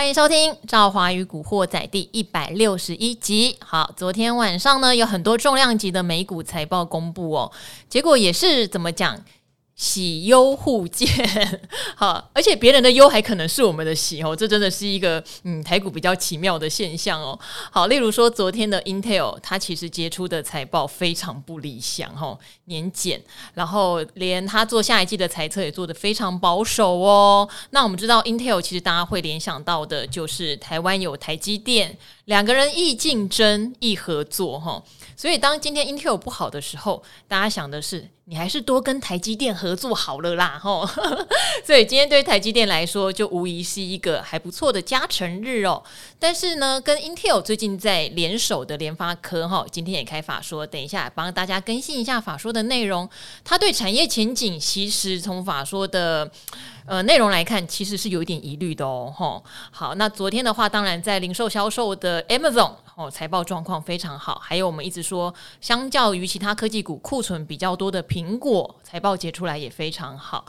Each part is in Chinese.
欢迎收听《赵华与古惑仔》第一百六十一集。好，昨天晚上呢，有很多重量级的美股财报公布哦，结果也是怎么讲？喜忧互见，好，而且别人的忧还可能是我们的喜哦，这真的是一个嗯台股比较奇妙的现象哦。好，例如说昨天的 Intel，它其实结出的财报非常不理想哦，年减，然后连它做下一季的财测也做得非常保守哦。那我们知道 Intel 其实大家会联想到的就是台湾有台积电，两个人易竞争易合作哈，所以当今天 Intel 不好的时候，大家想的是。你还是多跟台积电合作好了啦，吼！所以今天对台积电来说，就无疑是一个还不错的加成日哦。但是呢，跟 Intel 最近在联手的联发科，哈，今天也开法说，等一下帮大家更新一下法说的内容。它对产业前景，其实从法说的。呃，内容来看，其实是有一点疑虑的哦，吼。好，那昨天的话，当然在零售销售的 Amazon 哦，财报状况非常好。还有我们一直说，相较于其他科技股库存比较多的苹果，财报结出来也非常好。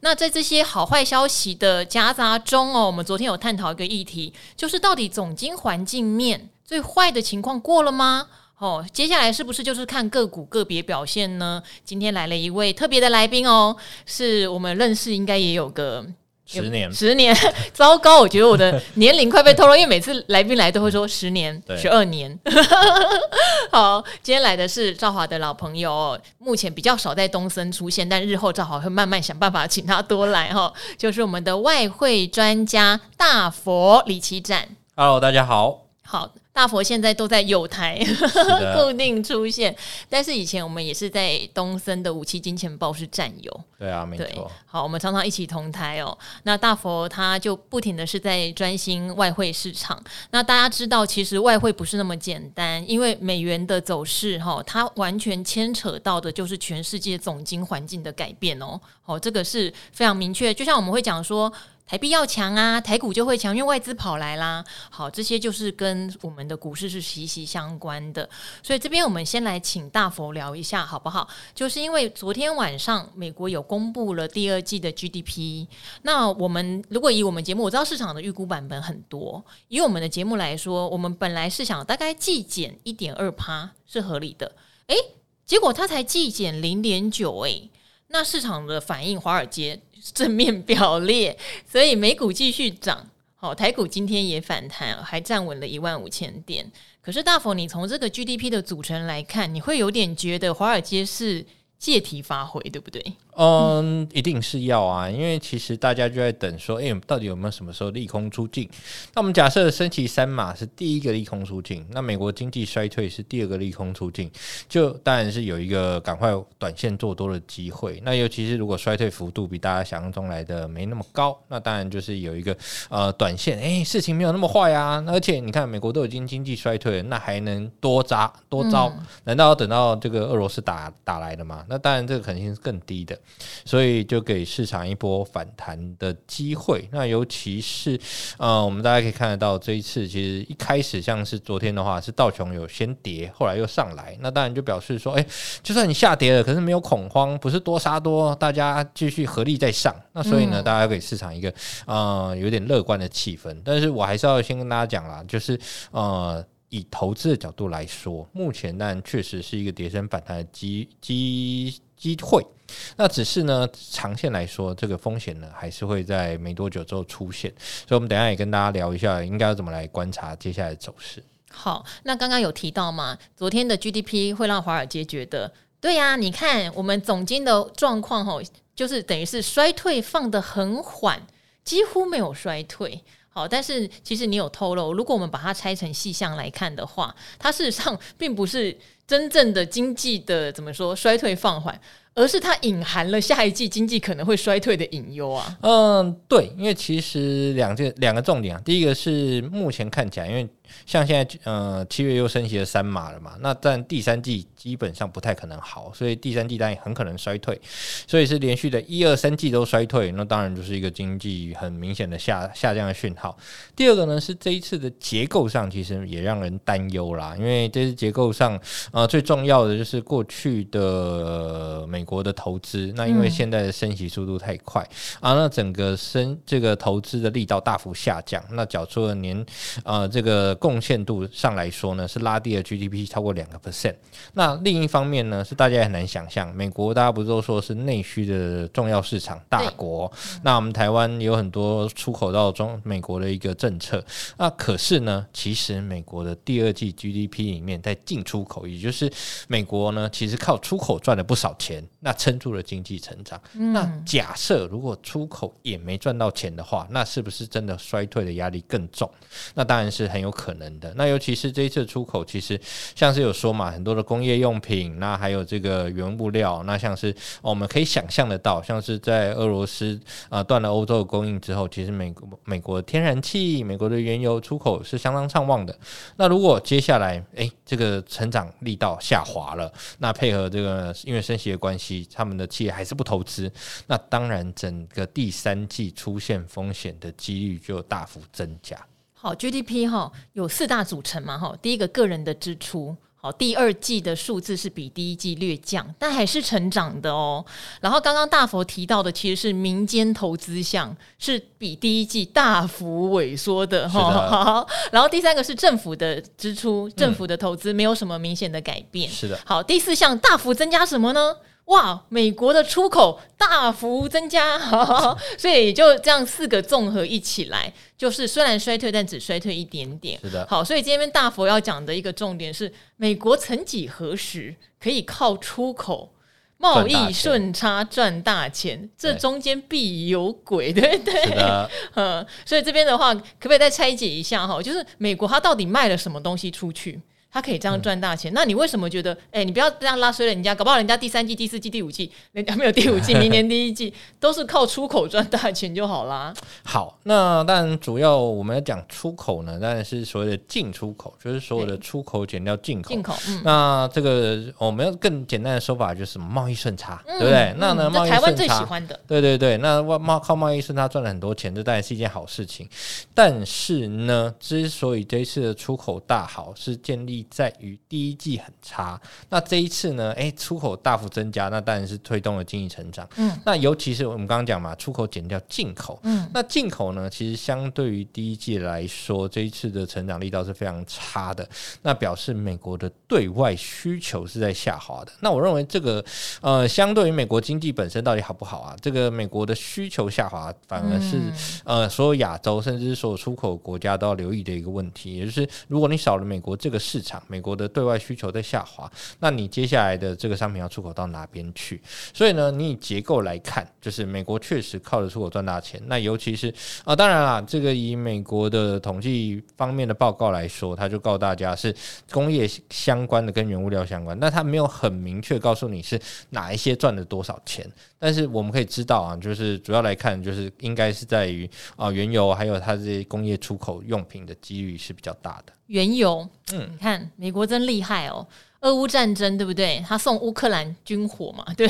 那在这些好坏消息的夹杂中哦，我们昨天有探讨一个议题，就是到底总经环境面最坏的情况过了吗？哦，接下来是不是就是看个股个别表现呢？今天来了一位特别的来宾哦，是我们认识应该也有个十年，十年，糟糕，我觉得我的 年龄快被透露，因为每次来宾来都会说十年、十二年。好，今天来的是赵华的老朋友，目前比较少在东森出现，但日后赵华会慢慢想办法请他多来哈。就是我们的外汇专家大佛李奇展。Hello，大家好。好。大佛现在都在有台 固定出现，但是以前我们也是在东森的五七金钱豹是战友。对啊，没错。好，我们常常一起同台哦。那大佛他就不停的是在专心外汇市场。那大家知道，其实外汇不是那么简单，因为美元的走势哈，它完全牵扯到的就是全世界总经环境的改变哦。好，这个是非常明确。就像我们会讲说。台币要强啊，台股就会强，因为外资跑来啦。好，这些就是跟我们的股市是息息相关的。所以这边我们先来请大佛聊一下，好不好？就是因为昨天晚上美国有公布了第二季的 GDP。那我们如果以我们节目，我知道市场的预估版本很多。以我们的节目来说，我们本来是想大概季减一点二趴是合理的。诶，结果它才季减零点九，诶，那市场的反应，华尔街。正面表列，所以美股继续涨，好，台股今天也反弹，还站稳了一万五千点。可是大佛，你从这个 GDP 的组成来看，你会有点觉得华尔街是借题发挥，对不对？嗯，一定是要啊，因为其实大家就在等说，哎，到底有没有什么时候利空出尽？那我们假设升旗三码是第一个利空出尽，那美国经济衰退是第二个利空出尽，就当然是有一个赶快短线做多的机会。那尤其是如果衰退幅度比大家想象中来的没那么高，那当然就是有一个呃短线，哎，事情没有那么坏啊。而且你看，美国都已经经济衰退了，那还能多扎多招？嗯、难道要等到这个俄罗斯打打来了吗？那当然这个可能性是更低的。所以就给市场一波反弹的机会。那尤其是呃，我们大家可以看得到，这一次其实一开始像是昨天的话，是道琼有先跌，后来又上来。那当然就表示说，哎，就算你下跌了，可是没有恐慌，不是多杀多，大家继续合力在上。那所以呢，大家给市场一个呃有点乐观的气氛。但是我还是要先跟大家讲啦，就是呃，以投资的角度来说，目前当然确实是一个跌升反弹的机机机会。那只是呢，长线来说，这个风险呢，还是会在没多久之后出现。所以，我们等下也跟大家聊一下，应该要怎么来观察接下来的走势。好，那刚刚有提到嘛，昨天的 GDP 会让华尔街觉得，对呀、你看我们总经的状况吼，就是等于是衰退放得很缓，几乎没有衰退。好，但是其实你有透露，如果我们把它拆成细项来看的话，它事实上并不是真正的经济的怎么说衰退放缓。而是它隐含了下一季经济可能会衰退的隐忧啊。嗯，对，因为其实两件两个重点啊，第一个是目前看起来，因为。像现在，呃，七月又升息了三码了嘛，那但第三季基本上不太可能好，所以第三季当然很可能衰退，所以是连续的一二三季都衰退，那当然就是一个经济很明显的下下降的讯号。第二个呢是这一次的结构上其实也让人担忧啦，因为这次结构上，呃，最重要的就是过去的美美国的投资。那因为现在的升息速度太快、嗯、啊，那整个升这个投资的力道大幅下降，那缴出了年呃这个贡献度上来说呢，是拉低了 GDP 超过两个 percent。那另一方面呢，是大家也很难想象，美国大家不是都说是内需的重要市场大国，那我们台湾有很多出口到中美国的一个政策，那可是呢，其实美国的第二季 GDP 里面在进出口，也就是美国呢，其实靠出口赚了不少钱，那撑住了经济成长。嗯、那假设如果出口也没赚到钱的话，那是不是真的衰退的压力更重？那当然是很有可能的。那尤其是这一次出口，其实像是有说嘛，很多的工业用品，那还有这个原物料，那像是、哦、我们可以想象得到，像是在俄罗斯啊断了欧洲的供应之后，其实美国美国的天然气、美国的原油出口是相当畅旺的。那如果接下来诶，这个成长力道下滑了，那配合这个因为升息的关系，他们的企业还是不投资，那当然整个第三季出现风险的几率就大幅增加。好，GDP 哈有四大组成嘛哈，第一个个人的支出。好，第二季的数字是比第一季略降，但还是成长的哦。然后刚刚大佛提到的其实是民间投资项，是比第一季大幅萎缩的哈。好，然后第三个是政府的支出，政府的投资没有什么明显的改变。是的。好，第四项大幅增加什么呢？哇，美国的出口大幅增加，所以就这样四个综合一起来，就是虽然衰退，但只衰退一点点。是的，好，所以今天大佛要讲的一个重点是，美国曾几何时可以靠出口贸易顺差赚大钱？这中间必有鬼，对不对？嗯，所以这边的话，可不可以再拆解一下哈？就是美国它到底卖了什么东西出去？他可以这样赚大钱，嗯、那你为什么觉得？哎、欸，你不要这样拉衰了人家，搞不好人家第三季、第四季、第五季，人家没有第五季，明年第一季都是靠出口赚大钱就好啦。好，那当然主要我们要讲出口呢，当然是所谓的进出口，就是所有的出口减掉进口。进口，嗯、那这个我们要更简单的说法就是贸易顺差，嗯、对不对？嗯、那呢，贸易顺差，台湾最喜欢的，对对对，那贸靠贸易顺差赚了很多钱，这当然是一件好事情。但是呢，之所以这一次的出口大好，是建立。在于第一季很差，那这一次呢？诶，出口大幅增加，那当然是推动了经济成长。嗯，那尤其是我们刚刚讲嘛，出口减掉进口。嗯，那进口呢，其实相对于第一季来说，这一次的成长力道是非常差的。那表示美国的对外需求是在下滑的。那我认为这个呃，相对于美国经济本身到底好不好啊？这个美国的需求下滑，反而是、嗯、呃，所有亚洲甚至是所有出口国家都要留意的一个问题。也就是如果你少了美国这个市场，美国的对外需求在下滑，那你接下来的这个商品要出口到哪边去？所以呢，你以结构来看，就是美国确实靠着出口赚大钱。那尤其是啊，当然啦，这个以美国的统计方面的报告来说，他就告诉大家是工业相关的跟原物料相关，那他没有很明确告诉你是哪一些赚了多少钱。但是我们可以知道啊，就是主要来看，就是应该是在于啊原油还有它这些工业出口用品的几率是比较大的。原油，嗯，你看美国真厉害哦，俄乌战争对不对？他送乌克兰军火嘛，对。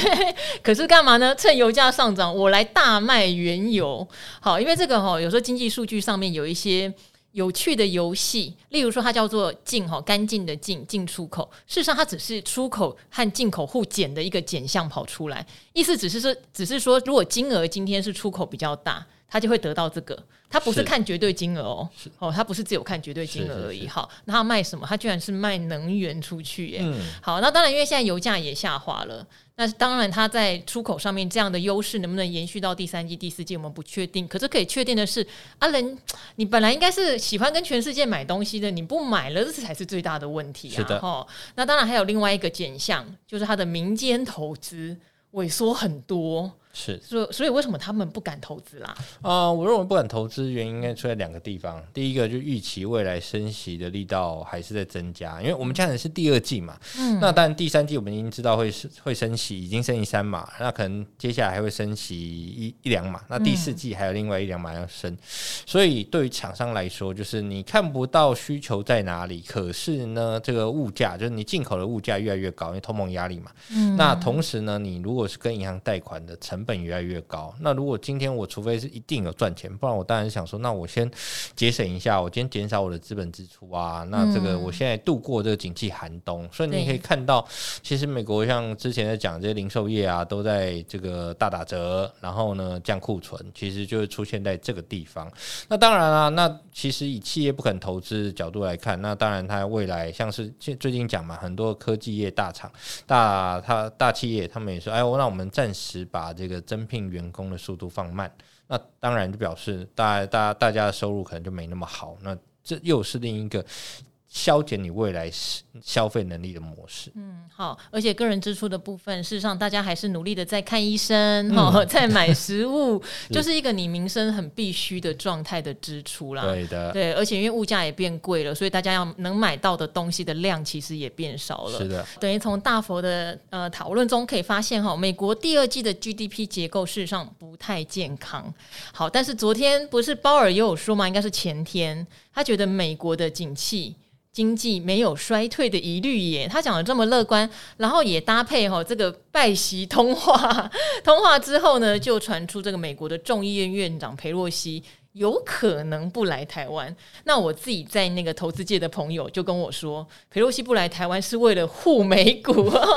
可是干嘛呢？趁油价上涨，我来大卖原油。好，因为这个哈，有时候经济数据上面有一些有趣的游戏，例如说它叫做进哈，干净的进进出口。事实上，它只是出口和进口互减的一个减项跑出来，意思只是说，只是说，如果金额今天是出口比较大。他就会得到这个，他不是看绝对金额哦，哦，他不是只有看绝对金额而已。好，那他卖什么？他居然是卖能源出去耶。嗯，好，那当然，因为现在油价也下滑了，那当然他在出口上面这样的优势能不能延续到第三季、第四季，我们不确定。可是可以确定的是，阿仁，你本来应该是喜欢跟全世界买东西的，你不买了，这才是最大的问题啊。是的，哈。那当然还有另外一个减项，就是他的民间投资萎缩很多。是，所以所以为什么他们不敢投资啦？啊、呃，我认为不敢投资原因应该出在两个地方。第一个就预期未来升息的力道还是在增加，因为我们讲的是第二季嘛。嗯。那当然第三季我们已经知道会会升息，已经升息三码，那可能接下来还会升息一一两码。那第四季还有另外一两码要升，嗯、所以对于厂商来说，就是你看不到需求在哪里，可是呢，这个物价就是你进口的物价越来越高，因为通膨压力嘛。嗯。那同时呢，你如果是跟银行贷款的成成本越来越高。那如果今天我除非是一定有赚钱，不然我当然想说，那我先节省一下，我今天减少我的资本支出啊。那这个我现在度过这个景气寒冬，所以你可以看到，其实美国像之前在讲这些零售业啊，都在这个大打折，然后呢降库存，其实就是出现在这个地方。那当然啊，那其实以企业不肯投资角度来看，那当然它未来像是最近讲嘛，很多科技业大厂、大它大企业，他们也说，哎，我让我们暂时把这个增聘员工的速度放慢。那当然就表示大大大家的收入可能就没那么好。那这又是另一个。削减你未来消费能力的模式。嗯，好，而且个人支出的部分，事实上大家还是努力的在看医生，哈、嗯，在买食物，就是一个你民生很必须的状态的支出啦。对的，对，而且因为物价也变贵了，所以大家要能买到的东西的量其实也变少了。是的，等于从大佛的呃讨论中可以发现，哈，美国第二季的 GDP 结构事实上不太健康。好，但是昨天不是鲍尔也有说吗？应该是前天，他觉得美国的景气。经济没有衰退的疑虑耶，他讲的这么乐观，然后也搭配哈这个拜习通话，通话之后呢，就传出这个美国的众议院院长裴洛西有可能不来台湾。那我自己在那个投资界的朋友就跟我说，裴洛西不来台湾是为了护美股，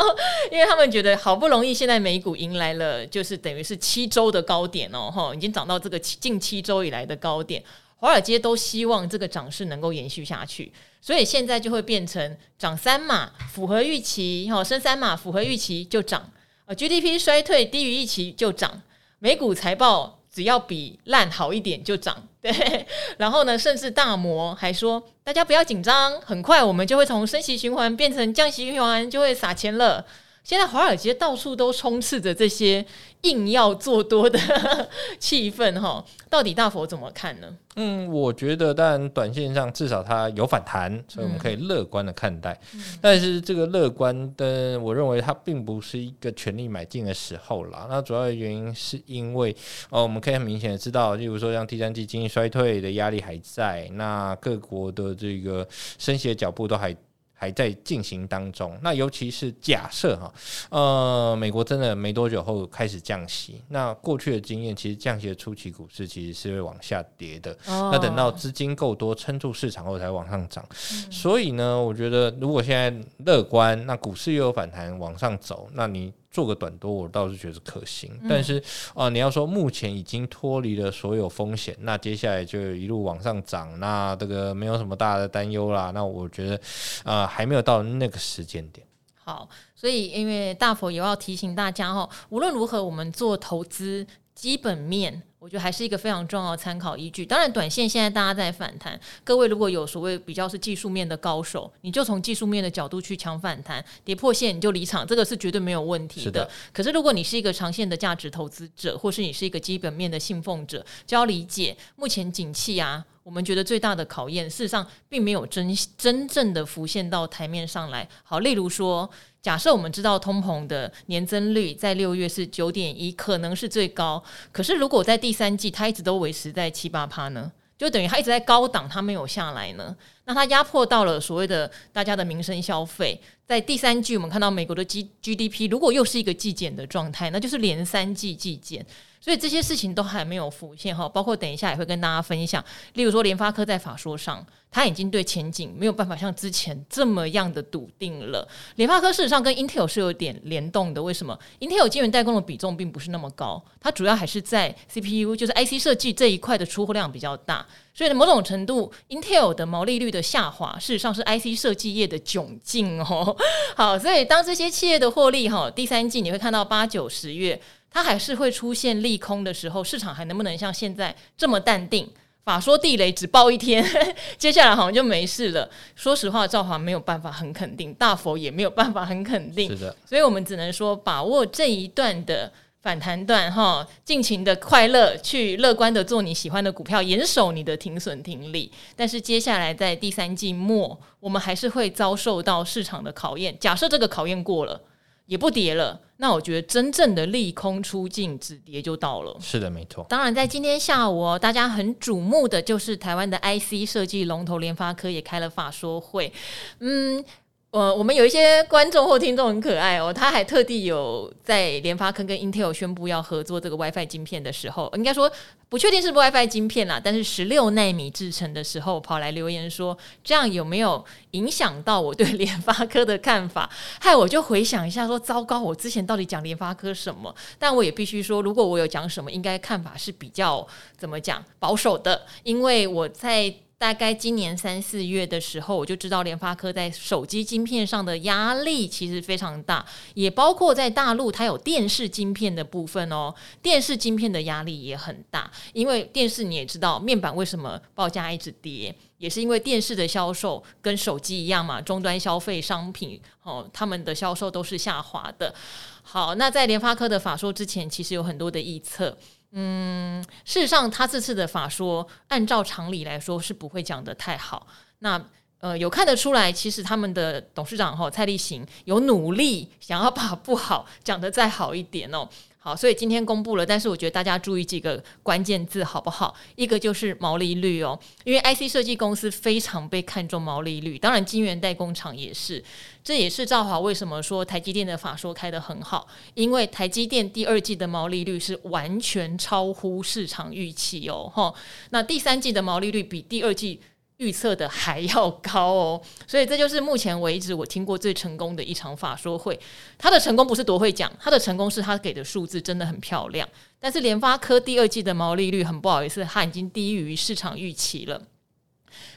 因为他们觉得好不容易现在美股迎来了就是等于是七周的高点哦，哈，已经涨到这个近七周以来的高点。华尔街都希望这个涨势能够延续下去，所以现在就会变成涨三码符合预期，哈升三码符合预期就涨，呃 GDP 衰退低于预期就涨，美股财报只要比烂好一点就涨，对，然后呢，甚至大摩还说大家不要紧张，很快我们就会从升息循环变成降息循环，就会撒钱了。现在华尔街到处都充斥着这些硬要做多的 气氛，哈，到底大佛怎么看呢？嗯，我觉得当然短线上至少它有反弹，所以我们可以乐观的看待。嗯、但是这个乐观的，我认为它并不是一个全力买进的时候啦。那主要的原因是因为哦，我们可以很明显的知道，例如说像第三季经济衰退的压力还在，那各国的这个升息的脚步都还。还在进行当中。那尤其是假设哈，呃，美国真的没多久后开始降息，那过去的经验其实降息的初期股市其实是会往下跌的。哦、那等到资金够多撑住市场后才往上涨。嗯、所以呢，我觉得如果现在乐观，那股市又有反弹往上走，那你。做个短多，我倒是觉得可行。嗯、但是啊、呃，你要说目前已经脱离了所有风险，那接下来就一路往上涨，那这个没有什么大的担忧啦。那我觉得啊、呃，还没有到那个时间点。好，所以因为大佛也要提醒大家哦，无论如何，我们做投资基本面。我觉得还是一个非常重要的参考依据。当然，短线现在大家在反弹，各位如果有所谓比较是技术面的高手，你就从技术面的角度去抢反弹，跌破线你就离场，这个是绝对没有问题的。是的。可是，如果你是一个长线的价值投资者，或是你是一个基本面的信奉者，就要理解目前景气啊，我们觉得最大的考验，事实上并没有真真正的浮现到台面上来。好，例如说。假设我们知道通膨的年增率在六月是九点一，可能是最高。可是如果在第三季它一直都维持在七八趴呢，就等于它一直在高档，它没有下来呢。那它压迫到了所谓的大家的民生消费。在第三季，我们看到美国的 G GDP 如果又是一个季减的状态，那就是连三季季减。所以这些事情都还没有浮现哈，包括等一下也会跟大家分享。例如说，联发科在法说上，它已经对前景没有办法像之前这么样的笃定了。联发科事实上跟 Intel 是有点联动的，为什么？Intel 晶圆代工的比重并不是那么高，它主要还是在 CPU，就是 IC 设计这一块的出货量比较大。所以某种程度，Intel 的毛利率的下滑，事实上是 IC 设计业的窘境哦。好，所以当这些企业的获利哈，第三季你会看到八九十月。它还是会出现利空的时候，市场还能不能像现在这么淡定？法说地雷只爆一天，接下来好像就没事了。说实话，赵华没有办法很肯定，大佛也没有办法很肯定。是的，所以我们只能说把握这一段的反弹段哈，尽情的快乐，去乐观的做你喜欢的股票，严守你的停损停利。但是接下来在第三季末，我们还是会遭受到市场的考验。假设这个考验过了。也不跌了，那我觉得真正的利空出尽，止跌就到了。是的，没错。当然，在今天下午哦，大家很瞩目的就是台湾的 IC 设计龙头联发科也开了法说会。嗯，呃，我们有一些观众或听众很可爱哦，他还特地有在联发科跟 Intel 宣布要合作这个 WiFi 晶片的时候，应该说不确定是不是 WiFi 晶片啦，但是十六纳米制成的时候，跑来留言说，这样有没有影响到我对联发科的看法？害我就回想一下说，糟糕，我之前到底讲联发科什么？但我也必须说，如果我有讲什么，应该看法是比较怎么讲保守的，因为我在。大概今年三四月的时候，我就知道联发科在手机晶片上的压力其实非常大，也包括在大陆它有电视晶片的部分哦。电视晶片的压力也很大，因为电视你也知道，面板为什么报价一直跌，也是因为电视的销售跟手机一样嘛，终端消费商品哦，他们的销售都是下滑的。好，那在联发科的法说之前，其实有很多的预测。嗯，事实上，他这次的法说，按照常理来说是不会讲的太好。那呃，有看得出来，其实他们的董事长哈蔡立行有努力想要把 不好讲得再好一点哦。好，所以今天公布了，但是我觉得大家注意几个关键字好不好？一个就是毛利率哦，因为 IC 设计公司非常被看重毛利率，当然晶圆代工厂也是。这也是兆华为什么说台积电的法说开得很好，因为台积电第二季的毛利率是完全超乎市场预期哦，吼，那第三季的毛利率比第二季。预测的还要高哦，所以这就是目前为止我听过最成功的一场法说会。他的成功不是多会讲，他的成功是他给的数字真的很漂亮。但是联发科第二季的毛利率很不好意思，它已经低于市场预期了。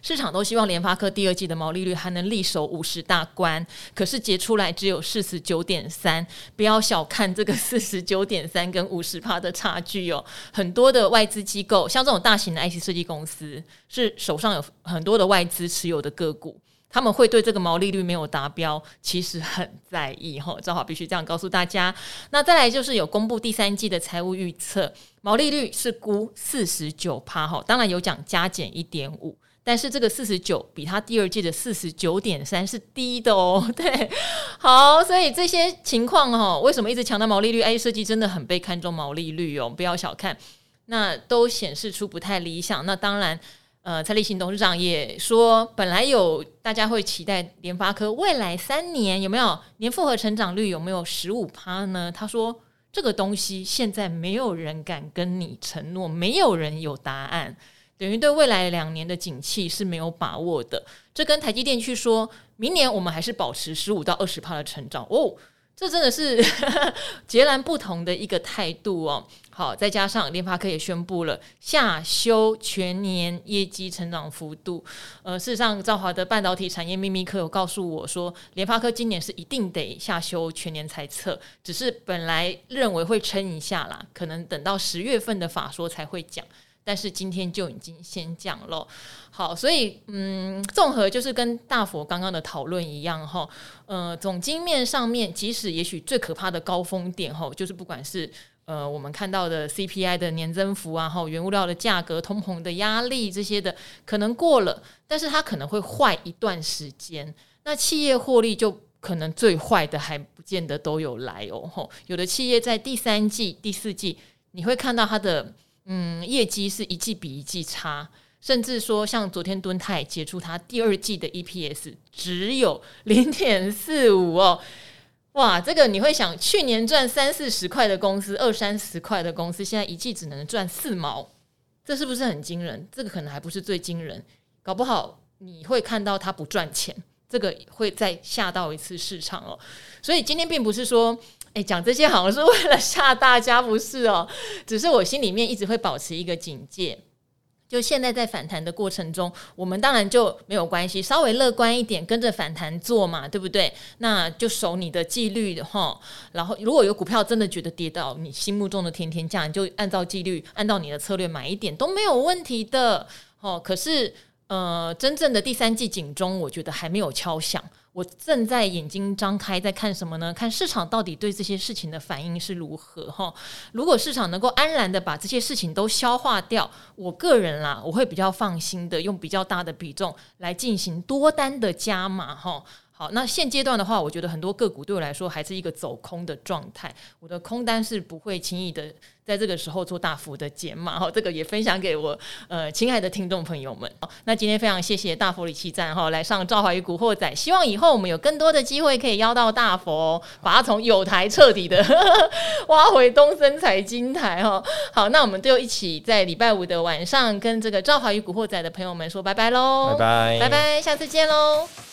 市场都希望联发科第二季的毛利率还能力守五十大关，可是结出来只有四十九点三。不要小看这个四十九点三跟五十趴的差距哦。很多的外资机构，像这种大型的 IC 设计公司，是手上有很多的外资持有的个股，他们会对这个毛利率没有达标，其实很在意哈。正好必须这样告诉大家。那再来就是有公布第三季的财务预测，毛利率是估四十九趴哈，当然有讲加减一点五。但是这个四十九比他第二季的四十九点三是低的哦，对，好，所以这些情况哦，为什么一直强调毛利率？IC 设计真的很被看重毛利率哦，不要小看，那都显示出不太理想。那当然，呃，蔡立新董事长也说，本来有大家会期待联发科未来三年有没有年复合成长率有没有十五趴呢？他说这个东西现在没有人敢跟你承诺，没有人有答案。等于对未来两年的景气是没有把握的，这跟台积电去说明年我们还是保持十五到二十趴的成长哦，这真的是 截然不同的一个态度哦。好，再加上联发科也宣布了下修全年业绩成长幅度。呃，事实上，兆华的半导体产业秘密课有告诉我说，联发科今年是一定得下修全年财测，只是本来认为会撑一下啦，可能等到十月份的法说才会讲。但是今天就已经先讲了，好，所以嗯，综合就是跟大佛刚刚的讨论一样哈，呃，总经面上面，即使也许最可怕的高峰点哈，就是不管是呃我们看到的 CPI 的年增幅啊，哈，原物料的价格、通膨的压力这些的可能过了，但是它可能会坏一段时间。那企业获利就可能最坏的还不见得都有来哦，吼，有的企业在第三季、第四季你会看到它的。嗯，业绩是一季比一季差，甚至说像昨天敦泰解除它第二季的 EPS 只有零点四五哦，哇，这个你会想，去年赚三四十块的公司，二三十块的公司，现在一季只能赚四毛，这是不是很惊人？这个可能还不是最惊人，搞不好你会看到它不赚钱，这个会再吓到一次市场哦。所以今天并不是说。哎，讲这些好像是为了吓大家，不是哦？只是我心里面一直会保持一个警戒。就现在在反弹的过程中，我们当然就没有关系，稍微乐观一点，跟着反弹做嘛，对不对？那就守你的纪律的哈。然后如果有股票真的觉得跌到你心目中的天天价，你就按照纪律，按照你的策略买一点都没有问题的。哦，可是呃，真正的第三季警钟，我觉得还没有敲响。我正在眼睛张开，在看什么呢？看市场到底对这些事情的反应是如何哈？如果市场能够安然的把这些事情都消化掉，我个人啦，我会比较放心的用比较大的比重来进行多单的加码哈。好，那现阶段的话，我觉得很多个股对我来说还是一个走空的状态，我的空单是不会轻易的。在这个时候做大幅的减码，哈，这个也分享给我呃亲爱的听众朋友们。好，那今天非常谢谢大佛里奇站哈来上赵怀宇古惑仔，希望以后我们有更多的机会可以邀到大佛，把他从有台彻底的 挖回东森财经台哈。好，那我们就一起在礼拜五的晚上跟这个赵怀宇古惑仔的朋友们说拜拜喽，拜拜，拜拜，下次见喽。